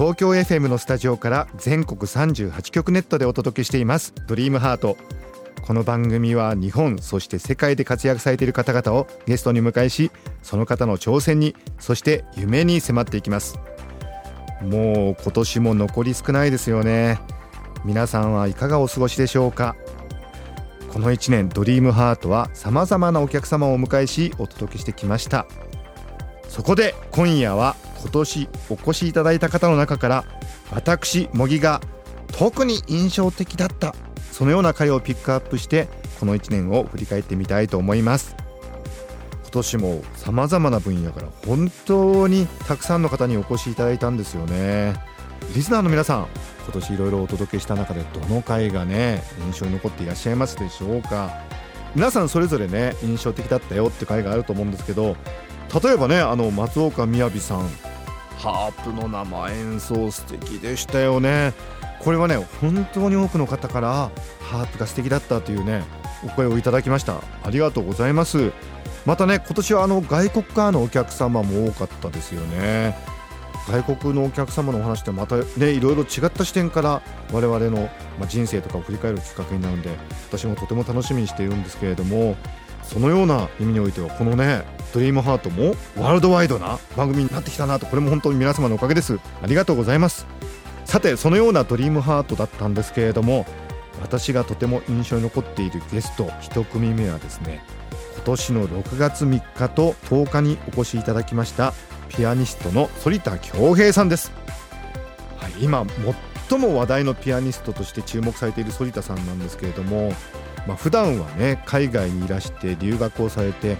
東京 FM のスタジオから全国38局ネットでお届けしています。ドリームハート。この番組は日本そして世界で活躍されている方々をゲストに迎えしその方の挑戦にそして夢に迫っていきます。もう今年も残り少ないですよね。皆さんはいかがお過ごしでしょうか。この1年ドリームハートは様々なお客様をお迎えしお届けしてきました。そこで今夜は今年お越しいただいた方の中から私茂木が特に印象的だったそのような回をピックアップしてこの1年を振り返ってみたいと思います。今年もさまざまな分野から本当にたくさんの方にお越しいただいたんですよね。リスナーの皆さん今年いろいろお届けした中でどの回がね印象に残っていらっしゃいますでしょうか。皆さんそれぞれね印象的だったよって回があると思うんですけど例えばねあの松岡雅さんハープの生演奏素敵でしたよね。これはね本当に多くの方からハープが素敵だったというねお声をいただきました。ありがとうございます。またね今年はあの外国からのお客様も多かったですよね。外国のお客様のお話ってまたねいろいろ違った視点から我々のま人生とかを振り返るきっかけになるんで私もとても楽しみにしているんですけれどもそのような意味においてはこのね「ドリームハートもワールドワイドな番組になってきたなとこれも本当に皆様のおかげです。ありがとうございます。さてそのようなドリームハートだったんですけれども私がとても印象に残っているゲスト一組目はですね今年の6月3日と10日にお越しいただきましたピアニストの反田恭平さんです、はい、今最も話題のピアニストとして注目されている反田さんなんですけれどもまあ、普段はね海外にいらして留学をされて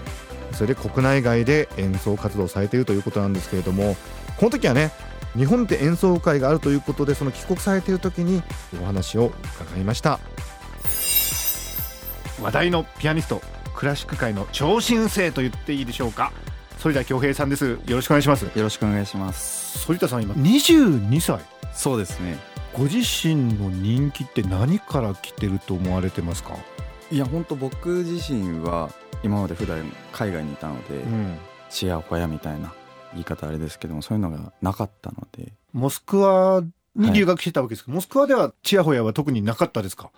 それで国内外で演奏活動をされているということなんですけれどもこの時はね日本で演奏会があるということでその帰国されている時にお話を伺いました。話題のピアニストクラシック界の超新星と言っていいでしょうか。反田恭平さんです。よろしくお願いします。よろしくお願いします。反田さん今22歳。そうですね。ご自身の人気って何から来てると思われてますか、いや本当僕自身は今まで普段海外にいたので、うんちやほやみたいな言い方あれですけどもそういうのがなかったので、モスクワに留学してたわけですけど、モスクワではチヤホヤは特になかったですか？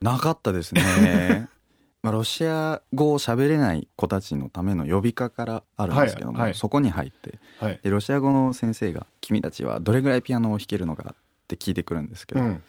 なかったですね。まあロシア語を喋れない子たちのための呼びかからあるんですけども、はいはいそこに入ってはい。でロシア語の先生が「君たちはどれぐらいピアノを弾けるのか?」って聞いてくるんですけど、うん。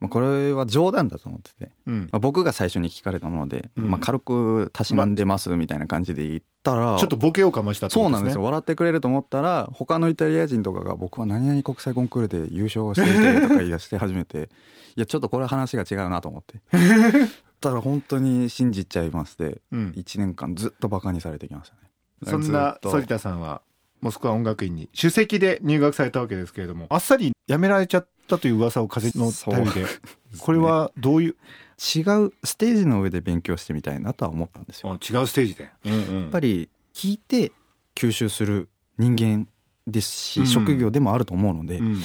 まあこれは冗談だと思ってて、うん。まあ、僕が最初に聞かれたもので、うん。まあ、軽くたしなんでますみたいな感じで言ったら、ちょっとボケをかましたってことそうなんですよ。笑ってくれると思ったら他のイタリア人とかが僕は何々国際コンクールで優勝していてとか言い出して始めて いやちょっとこれ話が違うなと思って。たら本当に信じちゃいましてうん。1年間ずっとバカにされてきましたね。そんな反田さんは、モスクワ音楽院に首席で入学されたわけですけれども、あっさり辞められちゃったという噂を風の便りで、これはどういう、違うステージの上で勉強してみたいなとは思ったんですよ。あ違うステージで。うんうん。やっぱり聞いて吸収する人間ですし、うん。職業でもあると思うので、うん。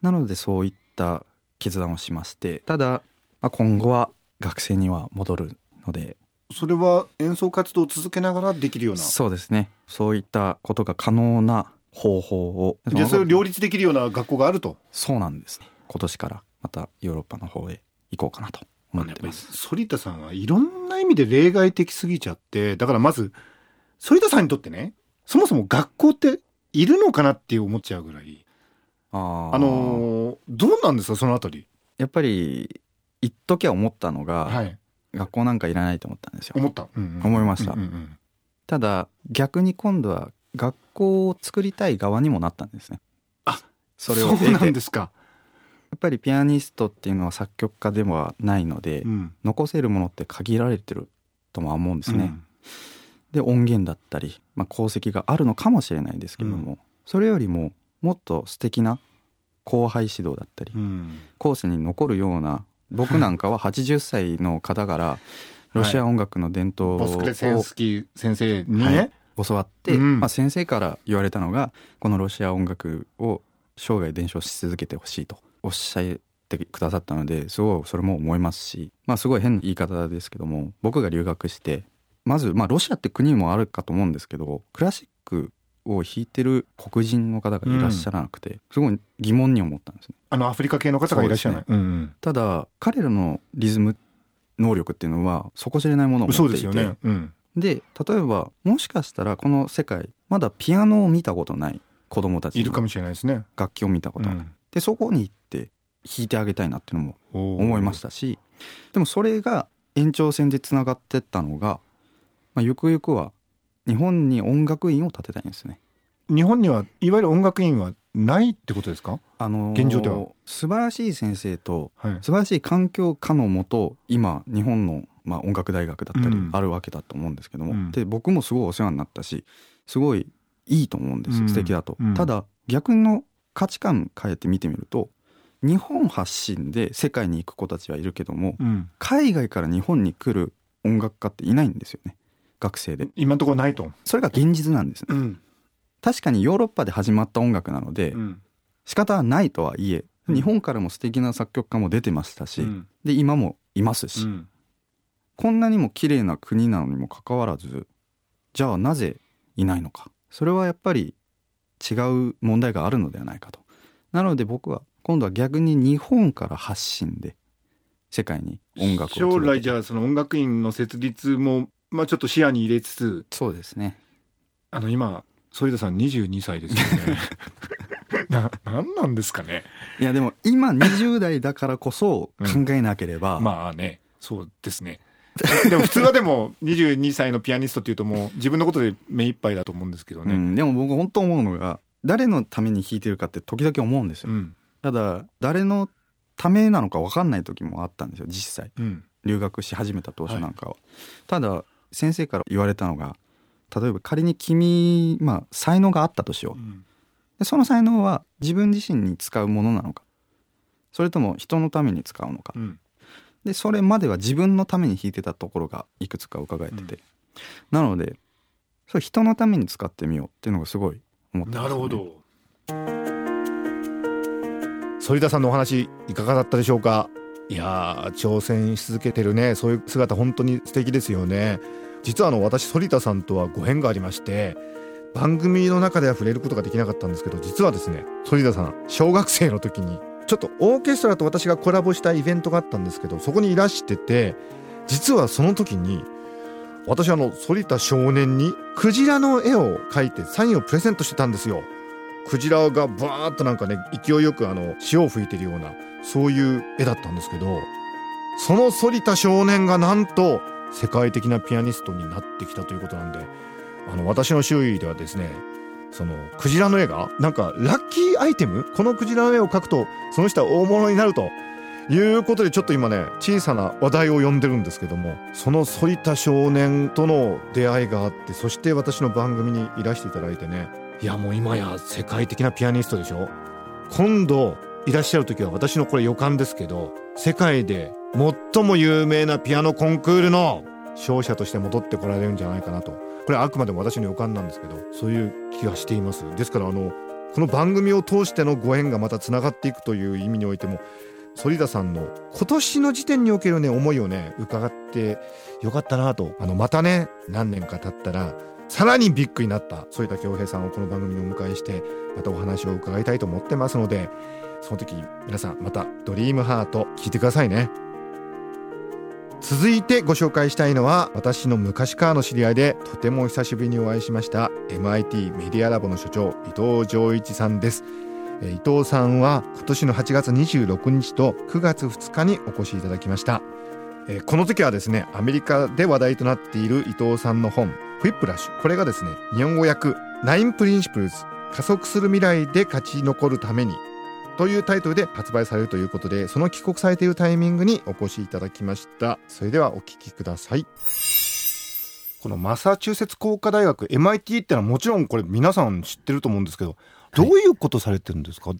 なのでそういった決断をしましてただ、まあ、今後は学生には戻るので。それは演奏活動を続けながらできるような？そうですね。そういったことが可能な方法をじゃあそれを両立できるような学校があると。そうなんですね今年からまたヨーロッパの方へ行こうかなと思ってます、反田さんはいろんな意味で例外的すぎちゃって、だからまず、反田さんにとってね、そもそも学校っているのかなって思っちゃうぐらい。あーあのーどうなんですか、そのあたり。やっぱり一時は思ったのが、はい。学校なんかいらないと思ったんですよ思った。うんうん思いましたうんうんうんただ逆に今度は学校を作りたい側にもなったんですね。あそれをそうなんですか。やっぱりピアニストっていうのは作曲家ではないので、うん。残せるものって限られてるとも思うんですね、うん。で音源だったり、まあ、功績があるのかもしれないですけれども、それよりももっと素敵な後輩指導だったりうん。後世に残るような僕なんかは 80歳の方からロシア音楽の伝統をボスクレセンスキー先生にね、はい教わって、うん。まあ、先生から言われたのがこのロシア音楽を生涯伝承し続けてほしいとおっしゃってくださったのですごいそれも思いますし、まあ、すごい変な言い方ですけども僕が留学してまず、まあ、ロシアって国もあるかと思うんですけどクラシックを弾いてる黒人の方がいらっしゃらなくて、すごい疑問に思ったんですね。あのアフリカ系の方がいらっしゃらない、うんただ彼らのリズム能力っていうのは底知れないものをうん、持っていてそうですよね、うん、で例えばもしかしたらこの世界まだピアノを見たことない子供たちのいるかもしれないですね、楽器を見たことある、でそこに行って弾いてあげたいなっていうのもうん、思いましたしでもそれが延長線でつながってったのが、まあ、ゆくゆくは日本に音楽院を建てたいんですね。日本にはいわゆる音楽院はないってことですか、あのー現状では。素晴らしい先生とはい、素晴らしい環境下のもと今日本の、まあ、音楽大学だったりうん。あるわけだと思うんですけども、うん。で僕もすごいお世話になったしすごいいいと思うんです、うん。素敵だと、うん。ただ逆の価値観変えて見てみると日本発信で世界に行く子たちはいるけどもうん、海外から日本に来る音楽家っていないんですよね。学生で。今のところないと、それが現実なんですね。ん。確かにヨーロッパで始まった音楽なのでうん。仕方はないとはいえうん。日本からも素敵な作曲家も出てましたし、うん。で今もいますし、うんこんなにも綺麗な国なのにもかかわらずじゃあなぜいないのか。それはやっぱり違う問題があるのではないかと。なので僕は今度は逆に日本から発信で世界に音楽を将来じゃゃあその音楽院の設立も、まあ、ちょっと視野に入れつつそうですね。あの今反田さん22歳ですよね。ななんなんですかね。いやでも今20代だからこそ考えなければ、まあねそうですね でも普通はでも22歳のピアニストっていうともう自分のことで目いっぱいだと思うんですけどね、うん、でも僕本当思うのが誰のために弾いてるかって時々思うんですよ、うん。ただ誰のためなのか分かんない時もあったんですよ実際。うん。留学し始めた当初なんかは、ただ先生から言われたのが例えば仮に君、まあ、才能があったとしよう。でその才能は自分自身に使うものなのか。それとも人のために使うのか。うんでそれまでは自分のために弾いてたところがいくつか伺えてて、なのでそれ人のために使ってみようっていうのがすごい思ってます、ね、なるほど。反田さんのお話いかがだったでしょうか？いやー挑戦し続けてるね。そういう姿本当に素敵ですよね。実はあの私反田さんとはご縁がありまして番組の中では触れることができなかったんですけど実はですね反田さん小学生の時にちょっとオーケストラと私がコラボしたイベントがあったんですけどそこにいらしてて実はその時に私あの反田少年にクジラの絵を描いてサインをプレゼントしてたんですよ。クジラがバーッとなんかね勢いよくあの潮を吹いてるようなそういう絵だったんですけどその反田少年がなんと世界的なピアニストになってきたということなんであの私の周囲ではですねそのクジラの絵がなんかラッキーアイテム？このクジラの絵を描くとその人は大物になると。いうことでちょっと今ね小さな話題を呼んでるんですけどもその反田少年との出会いがあってそして私の番組にいらしていただいてね。いやもう今や世界的なピアニストでしょ？今度いらっしゃる時は私のこれ予感ですけど世界で最も有名なピアノコンクールの勝者として戻ってこられるんじゃないかなと。これあくまでも私の予感なんですけどそういう気がしています。ですからあのこの番組を通してのご縁がまたつながっていくという意味においても反田さんの今年の時点におけるね思いをね伺ってよかったなとあのまたね何年か経ったらさらにビッグになった反田恭平さんをこの番組にお迎えしてまたお話を伺いたいと思ってますのでその時皆さんまた「ドリームハート聞いてくださいね。続いてご紹介したいのは私の昔からの知り合いでとても久しぶりにお会いしました MIT メディアラボの所長伊藤浄一さんです。伊藤さんは今年の8月26日と9月2日にお越しいただきました、この時はですねアメリカで話題となっている伊藤さんの本「 Whiplash」これがですね日本語訳「 Nine Principles 加速する未来で勝ち残るために」というタイトルで発売されるということでその帰国されているタイミングにお越しいただきました。それではお聞きください。このマサチューセッツ工科大学 MIT ってのはもちろんこれ皆さん知ってると思うんですけどどういうことされてるんですか、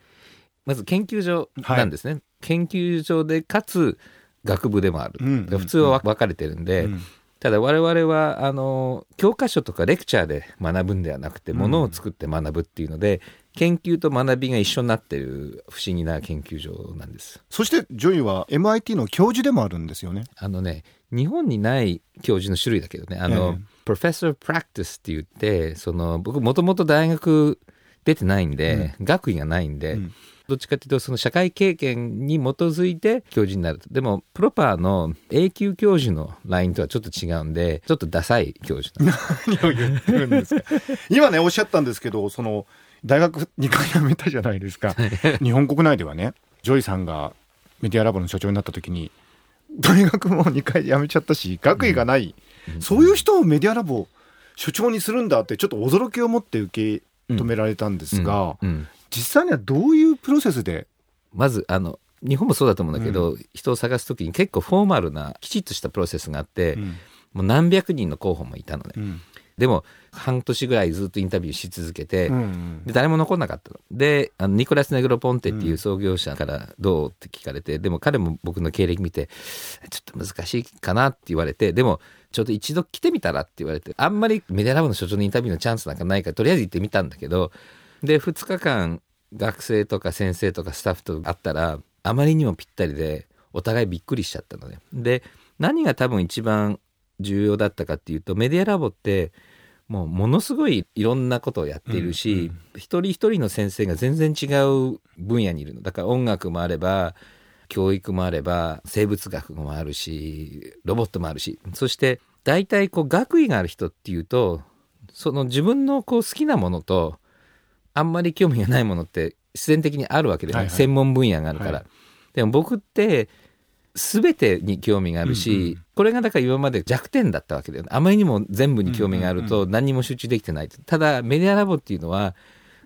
まず研究所なんですね、研究所でかつ学部でもある、うん。だから普通は分かれてるんで、うん。ただ我々はあの教科書とかレクチャーで学ぶんではなくてものを作って学ぶっていうので、研究と学びが一緒になってる不思議な研究所なんです。そしてジョイは MIT の教授でもあるんですよね。あのね日本にない教授の種類だけどね。あの、ええ。Professor Practice って言ってその僕もともと大学出てないんで、学位がないんで、うん。どっちかっていうとその社会経験に基づいて教授になると。でもプロパーの永久教授のラインとはちょっと違うんでちょっとダサい教授 何を言ってるんですか。今ねおっしゃったんですけどその大学2回辞めたじゃないですか。日本国内ではね。ジョイさんがメディアラボの所長になった時に大学も2回辞めちゃったし学位がない、そういう人をメディアラボ所長にするんだってちょっと驚きを持って受け止められたんですが、うん。うん。実際にはどういうプロセスで、まずあの日本もそうだと思うんだけど、人を探す時に結構フォーマルなきちっとしたプロセスがあって、うん。もう何百人の候補もいたのね、うんでも半年ぐらいずっとインタビューし続けて、うんで誰も残んなかったの。であのニコラス・ネグロ・ポンテっていう創業者からどうって聞かれて、でも彼も僕の経歴見てちょっと難しいかなって言われてでもちょっと一度来てみたらって言われてあんまりメディアラボの所長のインタビューのチャンスなんかないからとりあえず行ってみたんだけどで2日間学生とか先生とかスタッフと会ったらあまりにもぴったりでお互いびっくりしちゃったのね。で何が多分一番重要だったかっていうとメディアラボってもうものすごいいろんなことをやっているし、一人一人の先生が全然違う分野にいるの。だから音楽もあれば教育もあれば生物学もあるしロボットもあるし。そして大体こう学位がある人っていうとその自分のこう好きなものとあんまり興味がないものって自然的にあるわけで、はいはい。専門分野があるから、はい。でも僕って全てに興味があるし、うんうん。これがだから今まで弱点だったわけだよね。あまりにも全部に興味があると何にも集中できてない、ただメディアラボっていうのは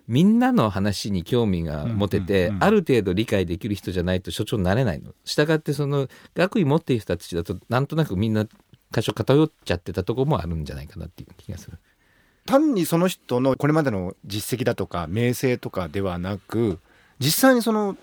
みんなの話に興味が持てて、ある程度理解できる人じゃないと所長になれないの。したがってその学位持っている人たちだとなんとなくみんな箇所偏っちゃってたところもあるんじゃないかなっていう気がする。単にその人のこれまでの実績だとか名声とかではなく実際にその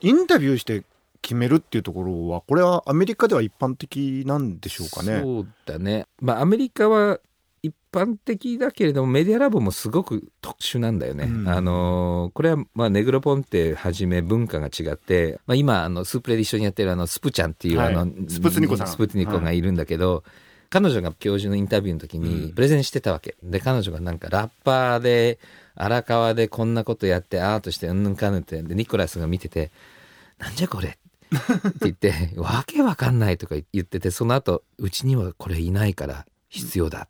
インタビューして決めるっていうところはこれはアメリカでは一般的なんでしょうかね。そうだね。まあアメリカは一般的だけれどもメディアラボもすごく特殊なんだよね。うんあのーこれはまあネグロポンテはじめ文化が違って、まあ、今あのスープレで一緒にやってるあのスプちゃんっていう、はいあのスプツニコさんスプツニコがいるんだけど、彼女が教授のインタビューの時にプレゼンしてたわけ。で彼女がなんかラッパーで荒川でこんなことやってアートしてうんぬんかんぬんってでニコラスが見てて「なんじゃこれ」って言って「わけわかんない」とか言っててその後うちにはこれいないから必要だ。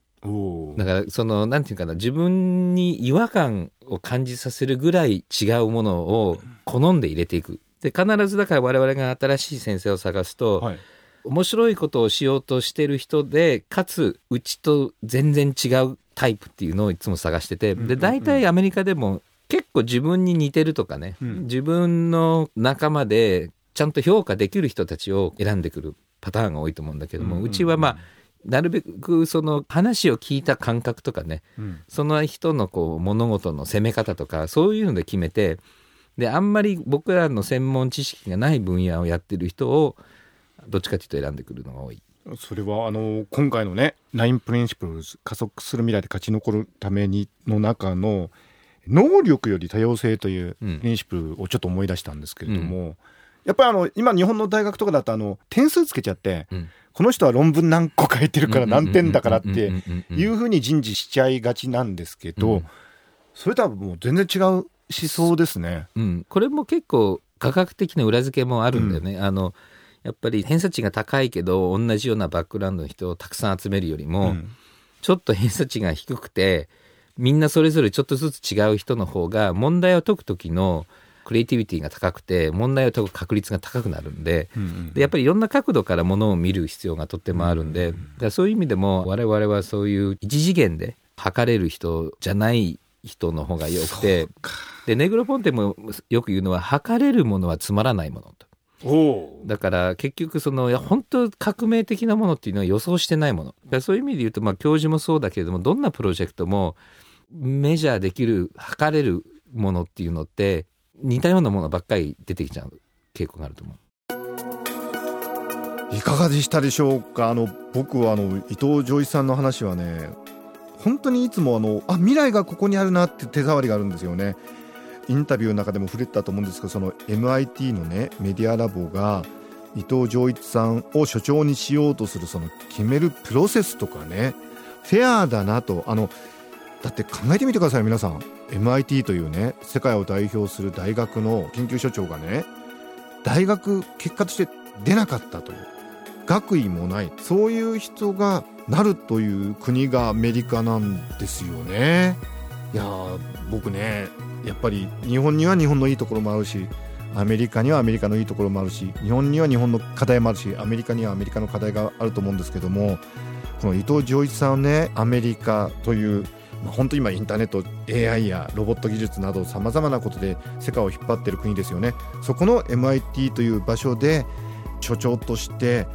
だからそのなんていうかな自分に違和感を感じさせるぐらい違うものを好んで入れていく。で必ずだから我々が新しい先生を探すと、はい。面白いことをしようとしてる人でかつうちと全然違うタイプっていうのをいつも探しててで大体アメリカでも結構自分に似てるとかね、うん。自分の仲間でちゃんと評価できる人たちを選んでくるパターンが多いと思うんだけども、うんうんうん。うちはまあなるべくその話を聞いた感覚とかねうん。その人のこう物事の攻め方とかそういうので決めてであんまり僕らの専門知識がない分野をやってる人をどっちかというと選んでくるのが多い。それはあの今回のね「ナイン Principles 加速する未来で勝ち残るために」の中の能力より多様性といううん。 principle をちょっと思い出したんですけれども、やっぱりあの今日本の大学とかだとあの点数つけちゃって、うん。この人は論文何個書いてるから何点だからっていうふうに人事しちゃいがちなんですけど、うん。それとはもう全然違う思想ですね。うん、これも結構科学的な裏付けもあるんだよね。あのやっぱり偏差値が高いけど同じようなバックグラウンドの人をたくさん集めるよりも、うん。ちょっと偏差値が低くてみんなそれぞれちょっとずつ違う人の方が問題を解く時のクリエイティビティが高くて問題を解く確率が高くなるんでうんうんでやっぱりいろんな角度からものを見る必要がとってもあるんで、だそういう意味でも我々はそういう一次元で測れる人じゃない人の方がよくてでネグロポンテもよく言うのは測れるものはつまらないものと。だから結局その本当革命的なものっていうのは予想してないもの。だそういう意味で言うとまあ教授もそうだけれどもどんなプロジェクトもメジャーできる測れるものっていうのって似たようなものばっかり出てきちゃう傾向があると思う。いかがでしたでしょうか？あの僕はあの伊藤浄一さんの話はね本当にいつもあのあ未来がここにあるなって手触りがあるんですよねインタビューの中でも触れたと思うんですけどその MIT のねメディアラボが伊藤浄一さんを所長にしようとするその決めるプロセスとかねフェアだなとあのだって考えてみてください皆さん。MIT というね世界を代表する大学の研究所長がね大学結果として出なかったという。学位もない。そういう人がなるという国がアメリカなんですよね。いや僕ねやっぱり日本には日本のいいところもあるしアメリカにはアメリカのいいところもあるし日本には日本の課題もあるしアメリカにはアメリカの課題があると思うんですけどもこの伊藤浄一さんはねアメリカというまあ、本当今インターネット AI やロボット技術などさまざまなことで世界を引っ張ってる国ですよね。そこの MIT という場所で所長として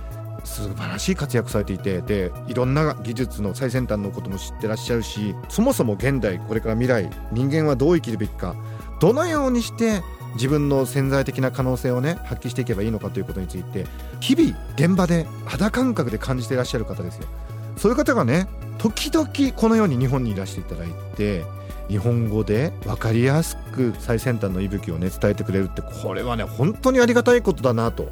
素晴らしい活躍されていてでいろんな技術の最先端のことも知ってらっしゃるしそもそも現代これから未来人間はどう生きるべきかどのようにして自分の潜在的な可能性をね発揮していけばいいのかということについて日々現場で肌感覚で感じていらっしゃる方ですよ。そういう方がね時々このように日本にいらしていただいて日本語で分かりやすく最先端の息吹をね伝えてくれるってこれはね本当にありがたいことだなと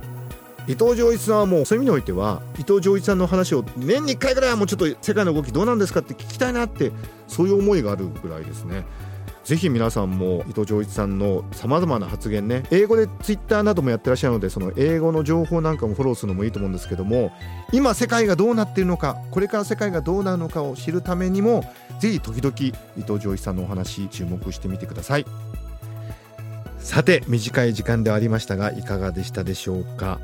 伊藤浄一さんはもうそういう意味においては伊藤浄一さんの話を年に1回ぐらいはもうちょっと世界の動きどうなんですかって聞きたいなってそういう思いがあるぐらいですね。ぜひ皆さんも伊藤浄一さんのさまざまな発言ね英語でツイッターなどもやってらっしゃるのでその英語の情報なんかもフォローするのもいいと思うんですけども今世界がどうなっているのかこれから世界がどうなるのかを知るためにもぜひ時々伊藤浄一さんのお話注目してみてください。さて短い時間ではありましたがいかがでしたでしょうか。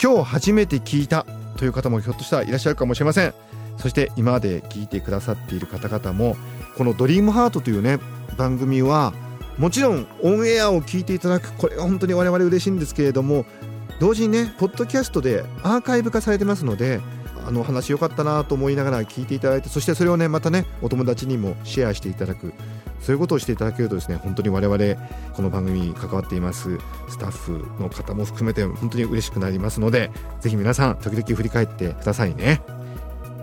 今日初めて聞いたという方もひょっとしたらいらっしゃるかもしれません。そして今まで聞いてくださっている方々もこの「ドリームハートというね番組はもちろんオンエアを聞いていただくこれが本当に我々嬉しいんですけれども同時にねポッドキャストでアーカイブ化されてますのであの話良かったなと思いながら聞いていただいてそしてそれをねまたねお友達にもシェアしていただくそういうことをしていただけるとですね本当に我々この番組に関わっていますスタッフの方も含めて本当に嬉しくなりますのでぜひ皆さん時々振り返ってくださいね。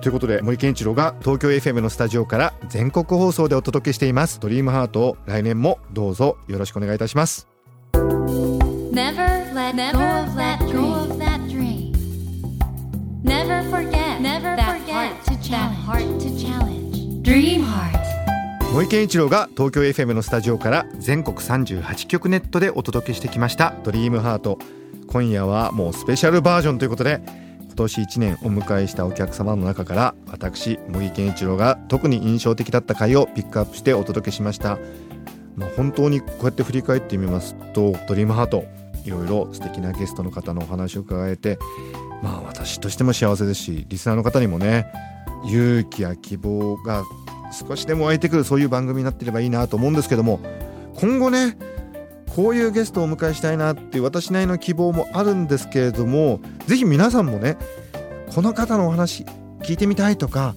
ということで森健一郎が東京 FM のスタジオから全国放送でお届けしています「ドリームハートを来年もどうぞよろしくお願いいたします。Never let go of that dream. Never forget that heart to challenge. Dream heart. 森健一郎が東京 FM のスタジオから全国38局ネットでお届けしてきました「ドリームハート今夜はもうスペシャルバージョンということで今今年1年お迎えしたお客様の中から私森健一郎が特に印象的だった回をピックアップしてお届けしました、まあ、本当にこうやって振り返ってみますと「ドリームハートいろいろ素敵なゲストの方のお話を伺えてまあ私としても幸せですしリスナーの方にもね勇気や希望が少しでも湧いてくるそういう番組になってればいいなと思うんですけども今後ねこういうゲストをお迎えしたいなっていう私なりの希望もあるんですけれどもぜひ皆さんもねこの方のお話聞いてみたいとか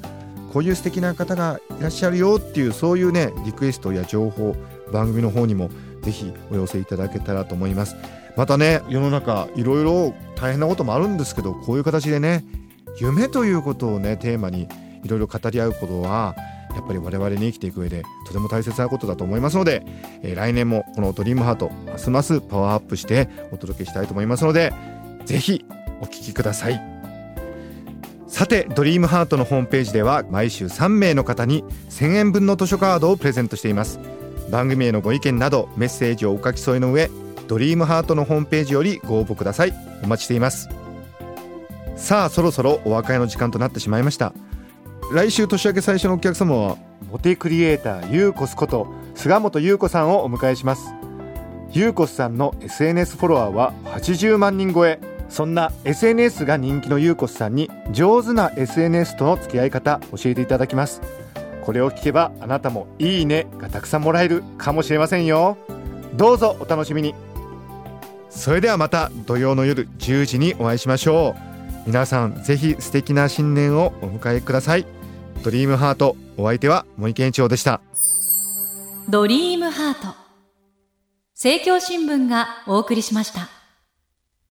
こういう素敵な方がいらっしゃるよっていうそういうねリクエストや情報番組の方にもぜひお寄せいただけたらと思います。またね世の中いろいろ大変なこともあるんですけどこういう形でね夢ということをねテーマにいろいろ語り合うことはやっぱり我々に生きていく上でとても大切なことだと思いますので、えー来年もこのドリームハートますますパワーアップしてお届けしたいと思いますのでぜひお聞きください。さてドリームハートのホームページでは毎週3名の方に1000円分の図書カードをプレゼントしています。番組へのご意見などメッセージをお書き添えの上ドリームハートのホームページよりご応募ください。お待ちしています。さあそろそろお別れの時間となってしまいました。来週年明け最初のお客様はモテクリエイターユーコスこと菅本優子さんをお迎えします。ユーコスさんの SNS フォロワーは80万人超え。そんな SNS が人気のユーコスさんに上手な SNS との付き合い方教えていただきます。これを聞けばあなたもいいねがたくさんもらえるかもしれませんよ。どうぞお楽しみに。それではまた土曜の夜10時にお会いしましょう。皆さんぜひ素敵な新年をお迎えください。ドリームハート。お相手は森健一郎でした。ドリームハート。政教新聞がお送りしました。